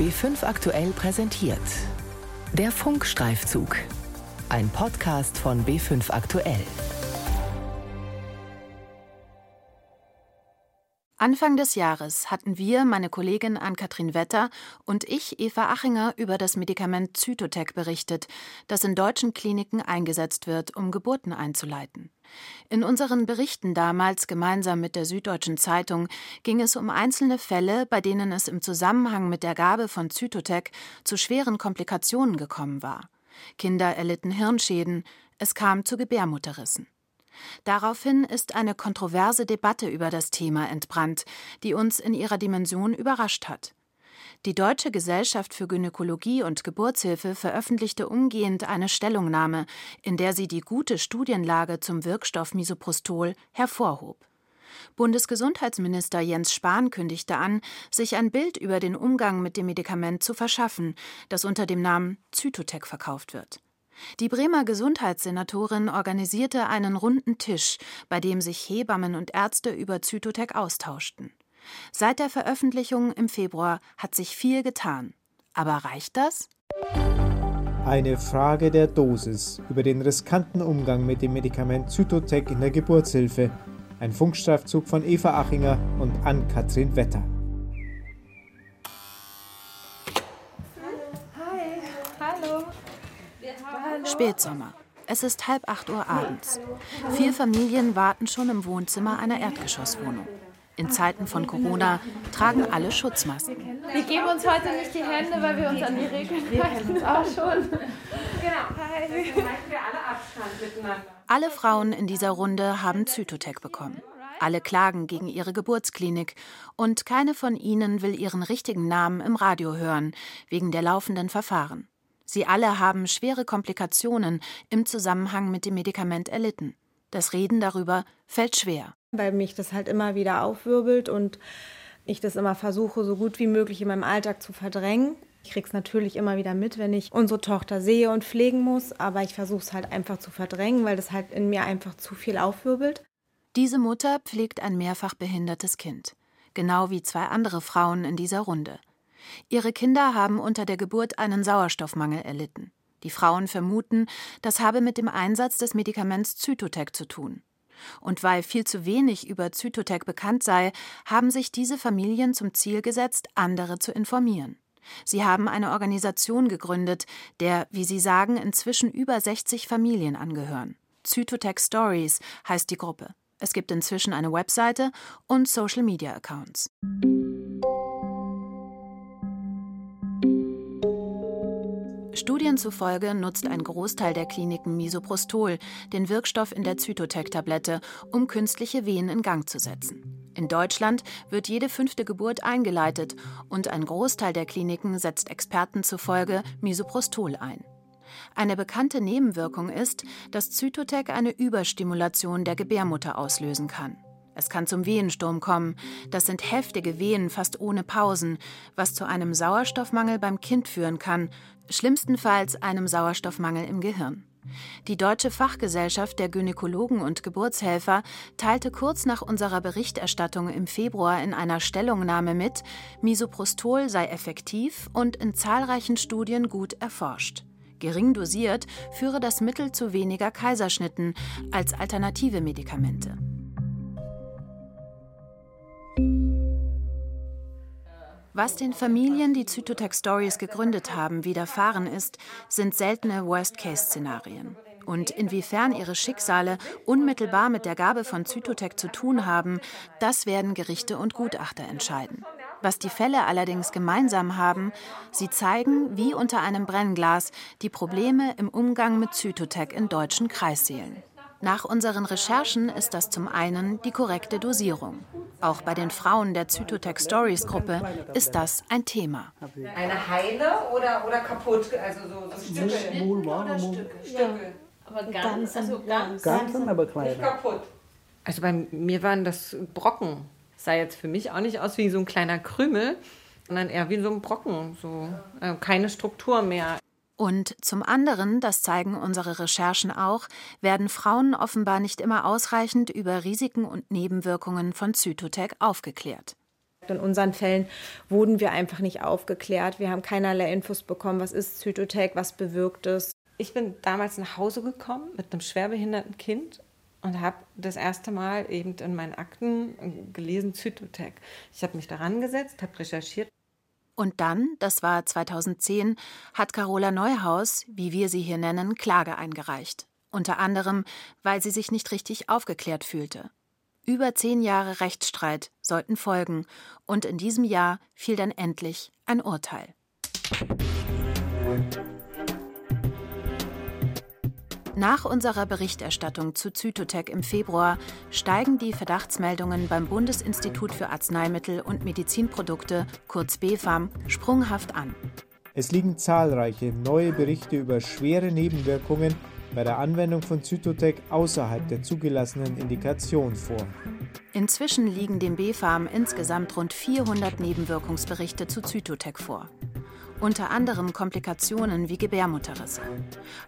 B5 aktuell präsentiert. Der Funkstreifzug. Ein Podcast von B5 aktuell. Anfang des Jahres hatten wir, meine Kollegin Ann-Kathrin Wetter und ich, Eva Achinger, über das Medikament Zytotec berichtet, das in deutschen Kliniken eingesetzt wird, um Geburten einzuleiten. In unseren Berichten damals gemeinsam mit der Süddeutschen Zeitung ging es um einzelne Fälle, bei denen es im Zusammenhang mit der Gabe von Zytotec zu schweren Komplikationen gekommen war. Kinder erlitten Hirnschäden, es kam zu Gebärmutterrissen. Daraufhin ist eine kontroverse Debatte über das Thema entbrannt, die uns in ihrer Dimension überrascht hat. Die Deutsche Gesellschaft für Gynäkologie und Geburtshilfe veröffentlichte umgehend eine Stellungnahme, in der sie die gute Studienlage zum Wirkstoff Misoprostol hervorhob. Bundesgesundheitsminister Jens Spahn kündigte an, sich ein Bild über den Umgang mit dem Medikament zu verschaffen, das unter dem Namen Zytotec verkauft wird. Die Bremer Gesundheitssenatorin organisierte einen runden Tisch, bei dem sich Hebammen und Ärzte über Zytotec austauschten. Seit der Veröffentlichung im Februar hat sich viel getan. Aber reicht das? Eine Frage der Dosis über den riskanten Umgang mit dem Medikament Zytotec in der Geburtshilfe. Ein Funkstreifzug von Eva Achinger und Ann-Kathrin Wetter. Spätsommer. Es ist halb acht Uhr abends. Vier Familien warten schon im Wohnzimmer einer Erdgeschosswohnung. In Zeiten von Corona tragen alle Schutzmasken. Wir geben uns heute nicht die Hände, weil wir uns an die Regeln halten. Wir kennen uns auch schon. Genau. Hi. wir alle Abstand miteinander. Alle Frauen in dieser Runde haben Zytotec bekommen. Alle klagen gegen ihre Geburtsklinik und keine von ihnen will ihren richtigen Namen im Radio hören, wegen der laufenden Verfahren. Sie alle haben schwere Komplikationen im Zusammenhang mit dem Medikament erlitten. Das Reden darüber fällt schwer. Weil mich das halt immer wieder aufwirbelt und ich das immer versuche, so gut wie möglich in meinem Alltag zu verdrängen. Ich kriege es natürlich immer wieder mit, wenn ich unsere Tochter sehe und pflegen muss, aber ich versuche es halt einfach zu verdrängen, weil das halt in mir einfach zu viel aufwirbelt. Diese Mutter pflegt ein mehrfach behindertes Kind, genau wie zwei andere Frauen in dieser Runde. Ihre Kinder haben unter der Geburt einen Sauerstoffmangel erlitten. Die Frauen vermuten, das habe mit dem Einsatz des Medikaments Zytotec zu tun. Und weil viel zu wenig über Zytotec bekannt sei, haben sich diese Familien zum Ziel gesetzt, andere zu informieren. Sie haben eine Organisation gegründet, der, wie sie sagen, inzwischen über 60 Familien angehören. Zytotec Stories heißt die Gruppe. Es gibt inzwischen eine Webseite und Social-Media-Accounts. Studien zufolge nutzt ein Großteil der Kliniken Misoprostol, den Wirkstoff in der Zytotec-Tablette, um künstliche Wehen in Gang zu setzen. In Deutschland wird jede fünfte Geburt eingeleitet und ein Großteil der Kliniken setzt Experten zufolge Misoprostol ein. Eine bekannte Nebenwirkung ist, dass Zytotec eine Überstimulation der Gebärmutter auslösen kann. Es kann zum Wehensturm kommen. Das sind heftige Wehen fast ohne Pausen, was zu einem Sauerstoffmangel beim Kind führen kann, schlimmstenfalls einem Sauerstoffmangel im Gehirn. Die Deutsche Fachgesellschaft der Gynäkologen und Geburtshelfer teilte kurz nach unserer Berichterstattung im Februar in einer Stellungnahme mit, Misoprostol sei effektiv und in zahlreichen Studien gut erforscht. Gering dosiert führe das Mittel zu weniger Kaiserschnitten als alternative Medikamente. Was den Familien, die Zytotec Stories gegründet haben, widerfahren ist, sind seltene Worst-Case-Szenarien. Und inwiefern ihre Schicksale unmittelbar mit der Gabe von Zytotec zu tun haben, das werden Gerichte und Gutachter entscheiden. Was die Fälle allerdings gemeinsam haben, sie zeigen, wie unter einem Brennglas, die Probleme im Umgang mit Zytotec in deutschen Kreissälen. Nach unseren Recherchen ist das zum einen die korrekte Dosierung. Auch bei den Frauen der Zytotec Stories Gruppe ist das ein Thema. Eine heile oder, oder kaputt? Also so, so Stücke? Oder Stücke? Stücke. Aber ganz, also ganz, ganz, aber klein. Nicht kaputt. Also bei mir waren das Brocken. Sah jetzt für mich auch nicht aus wie so ein kleiner Krümel, sondern eher wie so ein Brocken. So, also keine Struktur mehr. Und zum anderen, das zeigen unsere Recherchen auch, werden Frauen offenbar nicht immer ausreichend über Risiken und Nebenwirkungen von Zytotec aufgeklärt. In unseren Fällen wurden wir einfach nicht aufgeklärt. Wir haben keinerlei Infos bekommen, was ist Zytotec, was bewirkt es. Ich bin damals nach Hause gekommen mit einem schwerbehinderten Kind und habe das erste Mal eben in meinen Akten gelesen Zytotec. Ich habe mich daran gesetzt, habe recherchiert. Und dann, das war 2010, hat Carola Neuhaus, wie wir sie hier nennen, Klage eingereicht. Unter anderem, weil sie sich nicht richtig aufgeklärt fühlte. Über zehn Jahre Rechtsstreit sollten folgen, und in diesem Jahr fiel dann endlich ein Urteil. Nach unserer Berichterstattung zu Zytotec im Februar steigen die Verdachtsmeldungen beim Bundesinstitut für Arzneimittel und Medizinprodukte, kurz BfArM, sprunghaft an. Es liegen zahlreiche neue Berichte über schwere Nebenwirkungen bei der Anwendung von Zytotec außerhalb der zugelassenen Indikation vor. Inzwischen liegen dem BfArM insgesamt rund 400 Nebenwirkungsberichte zu Zytotec vor unter anderem Komplikationen wie Gebärmutterrisse.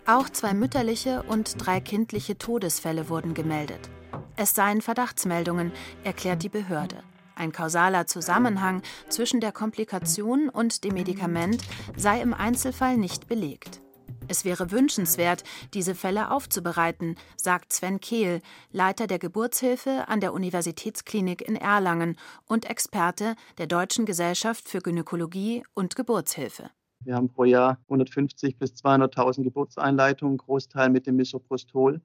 Auch zwei mütterliche und drei kindliche Todesfälle wurden gemeldet. Es seien Verdachtsmeldungen, erklärt die Behörde. Ein kausaler Zusammenhang zwischen der Komplikation und dem Medikament sei im Einzelfall nicht belegt. Es wäre wünschenswert, diese Fälle aufzubereiten, sagt Sven Kehl, Leiter der Geburtshilfe an der Universitätsklinik in Erlangen und Experte der Deutschen Gesellschaft für Gynäkologie und Geburtshilfe. Wir haben pro Jahr 150 bis 200.000 Geburtseinleitungen, Großteil mit dem Misoprostol.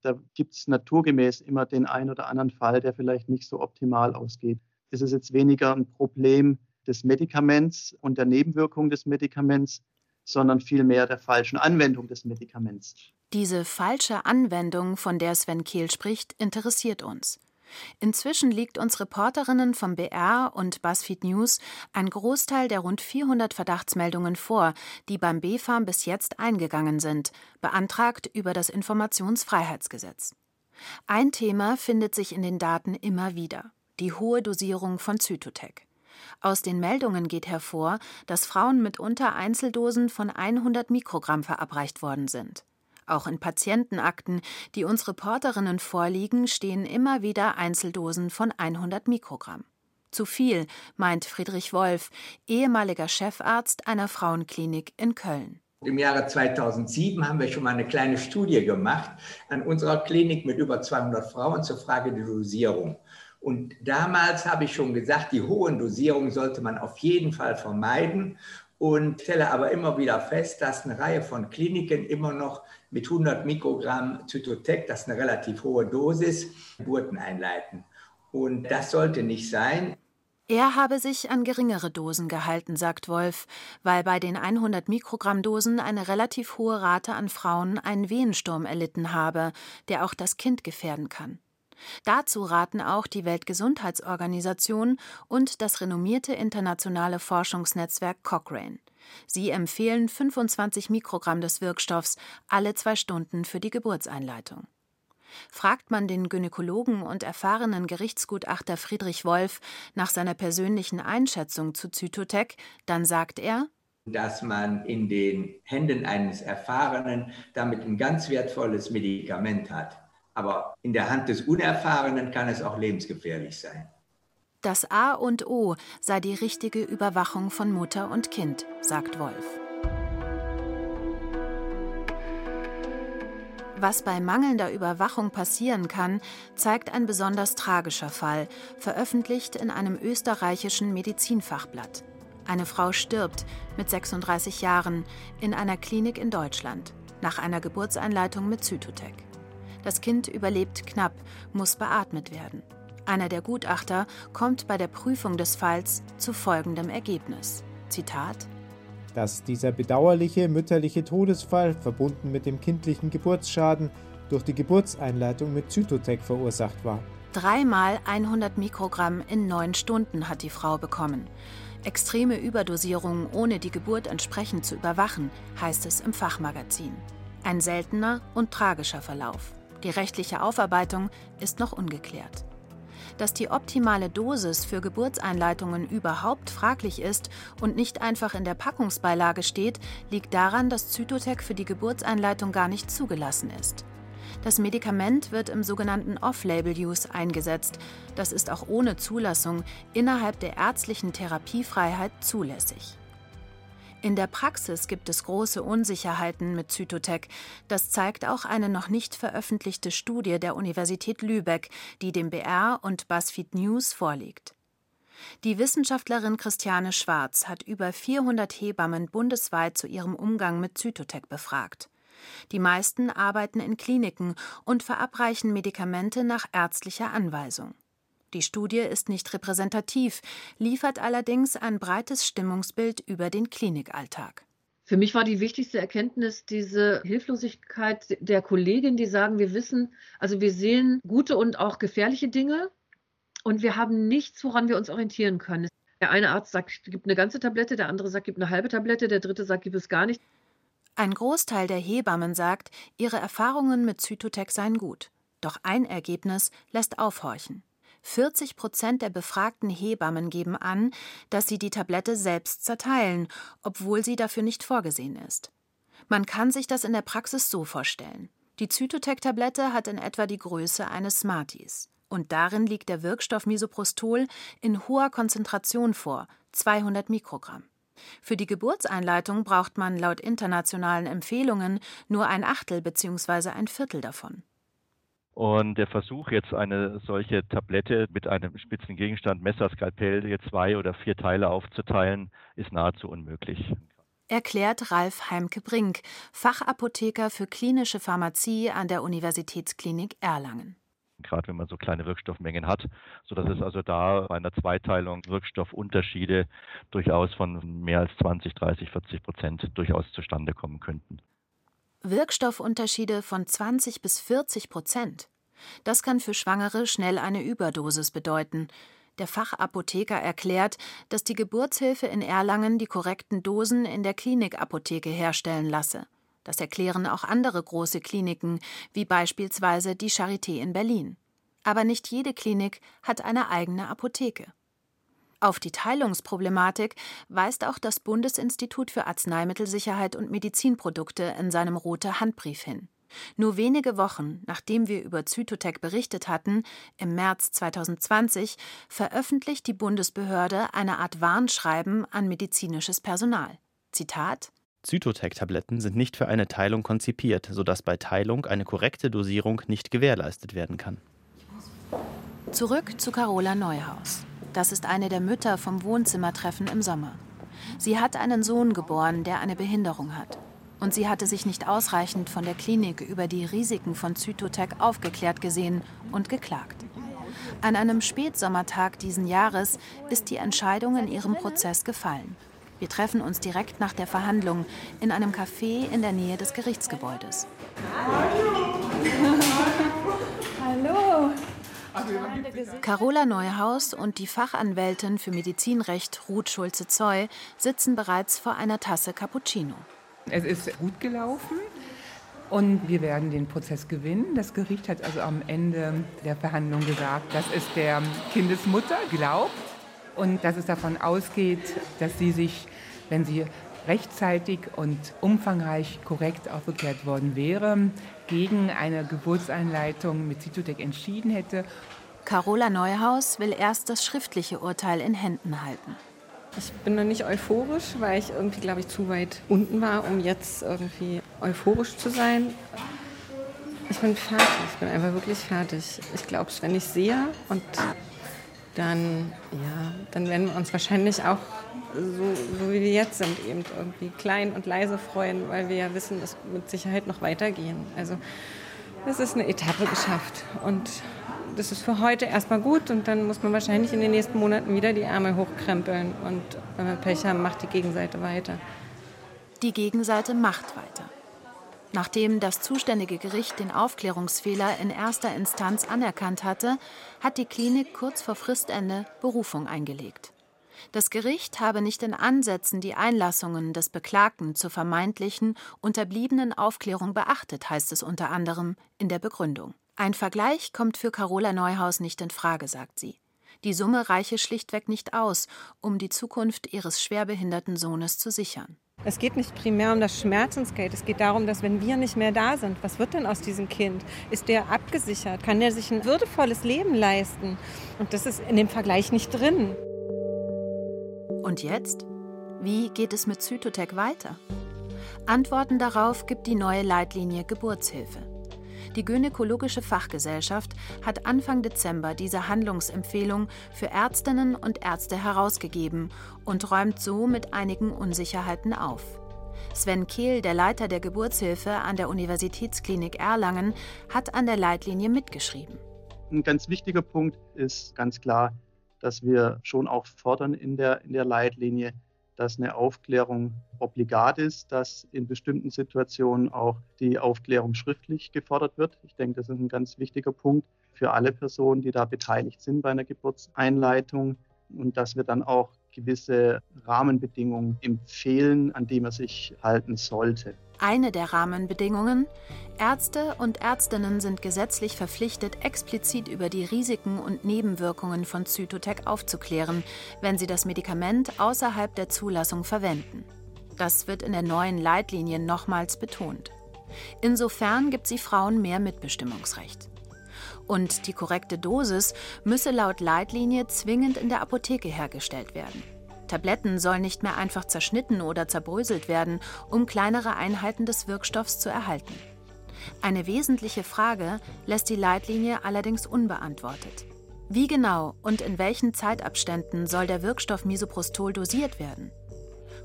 Da gibt es naturgemäß immer den einen oder anderen Fall, der vielleicht nicht so optimal ausgeht. Es ist jetzt weniger ein Problem des Medikaments und der Nebenwirkung des Medikaments, sondern vielmehr der falschen Anwendung des Medikaments. Diese falsche Anwendung, von der Sven Kehl spricht, interessiert uns. Inzwischen liegt uns Reporterinnen vom BR und BuzzFeed News ein Großteil der rund 400 Verdachtsmeldungen vor, die beim BfArM bis jetzt eingegangen sind, beantragt über das Informationsfreiheitsgesetz. Ein Thema findet sich in den Daten immer wieder: die hohe Dosierung von Zytotec. Aus den Meldungen geht hervor, dass Frauen mit unter Einzeldosen von 100 Mikrogramm verabreicht worden sind. Auch in Patientenakten, die uns Reporterinnen vorliegen, stehen immer wieder Einzeldosen von 100 Mikrogramm. Zu viel, meint Friedrich Wolf, ehemaliger Chefarzt einer Frauenklinik in Köln. Im Jahre 2007 haben wir schon mal eine kleine Studie gemacht an unserer Klinik mit über 200 Frauen zur Frage der Dosierung. Und damals habe ich schon gesagt, die hohen Dosierungen sollte man auf jeden Fall vermeiden und stelle aber immer wieder fest, dass eine Reihe von Kliniken immer noch mit 100 Mikrogramm Zytotec, das ist eine relativ hohe Dosis, Geburten einleiten. Und das sollte nicht sein. Er habe sich an geringere Dosen gehalten, sagt Wolf, weil bei den 100 Mikrogramm Dosen eine relativ hohe Rate an Frauen einen Wehensturm erlitten habe, der auch das Kind gefährden kann. Dazu raten auch die Weltgesundheitsorganisation und das renommierte internationale Forschungsnetzwerk Cochrane. Sie empfehlen 25 Mikrogramm des Wirkstoffs alle zwei Stunden für die Geburtseinleitung. Fragt man den Gynäkologen und erfahrenen Gerichtsgutachter Friedrich Wolf nach seiner persönlichen Einschätzung zu Zytotec, dann sagt er, dass man in den Händen eines Erfahrenen damit ein ganz wertvolles Medikament hat. Aber in der Hand des Unerfahrenen kann es auch lebensgefährlich sein. Das A und O sei die richtige Überwachung von Mutter und Kind, sagt Wolf. Was bei mangelnder Überwachung passieren kann, zeigt ein besonders tragischer Fall, veröffentlicht in einem österreichischen Medizinfachblatt. Eine Frau stirbt mit 36 Jahren in einer Klinik in Deutschland nach einer Geburtseinleitung mit Zytotec. Das Kind überlebt knapp, muss beatmet werden. Einer der Gutachter kommt bei der Prüfung des Falls zu folgendem Ergebnis. Zitat dass dieser bedauerliche mütterliche Todesfall, verbunden mit dem kindlichen Geburtsschaden, durch die Geburtseinleitung mit Zytotec verursacht war. Dreimal 100 Mikrogramm in neun Stunden hat die Frau bekommen. Extreme Überdosierung ohne die Geburt entsprechend zu überwachen, heißt es im Fachmagazin. Ein seltener und tragischer Verlauf. Die rechtliche Aufarbeitung ist noch ungeklärt. Dass die optimale Dosis für Geburtseinleitungen überhaupt fraglich ist und nicht einfach in der Packungsbeilage steht, liegt daran, dass Zytotec für die Geburtseinleitung gar nicht zugelassen ist. Das Medikament wird im sogenannten Off-Label-Use eingesetzt. Das ist auch ohne Zulassung innerhalb der ärztlichen Therapiefreiheit zulässig. In der Praxis gibt es große Unsicherheiten mit Zytotec. Das zeigt auch eine noch nicht veröffentlichte Studie der Universität Lübeck, die dem BR und BuzzFeed News vorliegt. Die Wissenschaftlerin Christiane Schwarz hat über 400 Hebammen bundesweit zu ihrem Umgang mit Zytotec befragt. Die meisten arbeiten in Kliniken und verabreichen Medikamente nach ärztlicher Anweisung. Die Studie ist nicht repräsentativ, liefert allerdings ein breites Stimmungsbild über den Klinikalltag. Für mich war die wichtigste Erkenntnis diese Hilflosigkeit der Kollegin, die sagen, wir wissen, also wir sehen gute und auch gefährliche Dinge und wir haben nichts, woran wir uns orientieren können. Der eine Arzt sagt, gibt eine ganze Tablette, der andere sagt, gibt eine halbe Tablette, der dritte sagt, gibt es gar nicht. Ein Großteil der Hebammen sagt, ihre Erfahrungen mit Zytotec seien gut. Doch ein Ergebnis lässt aufhorchen. 40 Prozent der befragten Hebammen geben an, dass sie die Tablette selbst zerteilen, obwohl sie dafür nicht vorgesehen ist. Man kann sich das in der Praxis so vorstellen. Die Zytotec-Tablette hat in etwa die Größe eines Smarties. Und darin liegt der Wirkstoff Misoprostol in hoher Konzentration vor, 200 Mikrogramm. Für die Geburtseinleitung braucht man laut internationalen Empfehlungen nur ein Achtel bzw. ein Viertel davon. Und der Versuch, jetzt eine solche Tablette mit einem spitzen Gegenstand, Messer, Skalpell, jetzt zwei oder vier Teile aufzuteilen, ist nahezu unmöglich. Erklärt Ralf Heimke-Brink, Fachapotheker für klinische Pharmazie an der Universitätsklinik Erlangen gerade wenn man so kleine Wirkstoffmengen hat, sodass es also da bei einer Zweiteilung Wirkstoffunterschiede durchaus von mehr als 20, 30, 40 Prozent durchaus zustande kommen könnten. Wirkstoffunterschiede von 20 bis 40 Prozent. Das kann für Schwangere schnell eine Überdosis bedeuten. Der Fachapotheker erklärt, dass die Geburtshilfe in Erlangen die korrekten Dosen in der Klinikapotheke herstellen lasse. Das erklären auch andere große Kliniken, wie beispielsweise die Charité in Berlin. Aber nicht jede Klinik hat eine eigene Apotheke. Auf die Teilungsproblematik weist auch das Bundesinstitut für Arzneimittelsicherheit und Medizinprodukte in seinem rote Handbrief hin. Nur wenige Wochen nachdem wir über Zytotec berichtet hatten, im März 2020, veröffentlicht die Bundesbehörde eine Art Warnschreiben an medizinisches Personal. Zitat Zytotec-Tabletten sind nicht für eine Teilung konzipiert, sodass bei Teilung eine korrekte Dosierung nicht gewährleistet werden kann. Zurück zu Carola Neuhaus. Das ist eine der Mütter vom Wohnzimmertreffen im Sommer. Sie hat einen Sohn geboren, der eine Behinderung hat. Und sie hatte sich nicht ausreichend von der Klinik über die Risiken von Zytotec aufgeklärt gesehen und geklagt. An einem Spätsommertag diesen Jahres ist die Entscheidung in ihrem Prozess gefallen. Wir treffen uns direkt nach der Verhandlung in einem Café in der Nähe des Gerichtsgebäudes. Hallo. Carola Neuhaus und die Fachanwältin für Medizinrecht Ruth Schulze-Zoll sitzen bereits vor einer Tasse Cappuccino. Es ist gut gelaufen und wir werden den Prozess gewinnen. Das Gericht hat also am Ende der Verhandlung gesagt, dass es der Kindesmutter glaubt und dass es davon ausgeht, dass sie sich, wenn sie rechtzeitig und umfangreich korrekt aufgeklärt worden wäre, gegen eine Geburtseinleitung mit Zytotec entschieden hätte. Carola Neuhaus will erst das schriftliche Urteil in Händen halten. Ich bin noch nicht euphorisch, weil ich irgendwie, glaube ich, zu weit unten war, um jetzt irgendwie euphorisch zu sein. Ich bin fertig, ich bin einfach wirklich fertig. Ich glaube, wenn ich sehe und dann, ja, dann werden wir uns wahrscheinlich auch so, so wie wir jetzt sind, eben irgendwie klein und leise freuen, weil wir ja wissen, dass mit Sicherheit noch weitergehen. Also es ist eine Etappe geschafft und das ist für heute erstmal gut und dann muss man wahrscheinlich in den nächsten Monaten wieder die Ärmel hochkrempeln und wenn wir Pech haben, macht die Gegenseite weiter. Die Gegenseite macht weiter. Nachdem das zuständige Gericht den Aufklärungsfehler in erster Instanz anerkannt hatte, hat die Klinik kurz vor Fristende Berufung eingelegt. Das Gericht habe nicht in Ansätzen die Einlassungen des Beklagten zur vermeintlichen unterbliebenen Aufklärung beachtet, heißt es unter anderem in der Begründung. Ein Vergleich kommt für Carola Neuhaus nicht in Frage, sagt sie. Die Summe reiche schlichtweg nicht aus, um die Zukunft ihres schwerbehinderten Sohnes zu sichern. Es geht nicht primär um das Schmerzensgeld. Es geht darum, dass wenn wir nicht mehr da sind, was wird denn aus diesem Kind? Ist der abgesichert? Kann der sich ein würdevolles Leben leisten? Und das ist in dem Vergleich nicht drin. Und jetzt? Wie geht es mit Zytotec weiter? Antworten darauf gibt die neue Leitlinie Geburtshilfe. Die Gynäkologische Fachgesellschaft hat Anfang Dezember diese Handlungsempfehlung für Ärztinnen und Ärzte herausgegeben und räumt so mit einigen Unsicherheiten auf. Sven Kehl, der Leiter der Geburtshilfe an der Universitätsklinik Erlangen, hat an der Leitlinie mitgeschrieben. Ein ganz wichtiger Punkt ist ganz klar, dass wir schon auch fordern in der, in der Leitlinie, dass eine Aufklärung obligat ist, dass in bestimmten Situationen auch die Aufklärung schriftlich gefordert wird. Ich denke, das ist ein ganz wichtiger Punkt für alle Personen, die da beteiligt sind bei einer Geburtseinleitung und dass wir dann auch gewisse Rahmenbedingungen empfehlen, an die man sich halten sollte. Eine der Rahmenbedingungen, Ärzte und Ärztinnen sind gesetzlich verpflichtet, explizit über die Risiken und Nebenwirkungen von Zytotec aufzuklären, wenn sie das Medikament außerhalb der Zulassung verwenden. Das wird in der neuen Leitlinie nochmals betont. Insofern gibt sie Frauen mehr Mitbestimmungsrecht. Und die korrekte Dosis müsse laut Leitlinie zwingend in der Apotheke hergestellt werden. Tabletten sollen nicht mehr einfach zerschnitten oder zerbröselt werden, um kleinere Einheiten des Wirkstoffs zu erhalten. Eine wesentliche Frage lässt die Leitlinie allerdings unbeantwortet. Wie genau und in welchen Zeitabständen soll der Wirkstoff Misoprostol dosiert werden?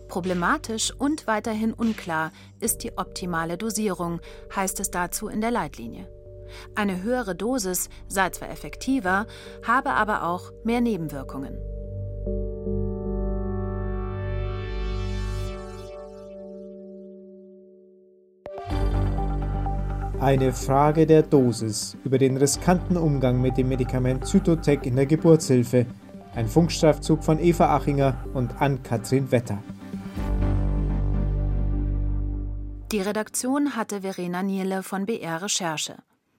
Problematisch und weiterhin unklar ist die optimale Dosierung, heißt es dazu in der Leitlinie. Eine höhere Dosis sei zwar effektiver, habe aber auch mehr Nebenwirkungen. Eine Frage der Dosis über den riskanten Umgang mit dem Medikament Zytotec in der Geburtshilfe. Ein Funkstreifzug von Eva Achinger und Ann-Kathrin Wetter. Die Redaktion hatte Verena Nierle von BR Recherche.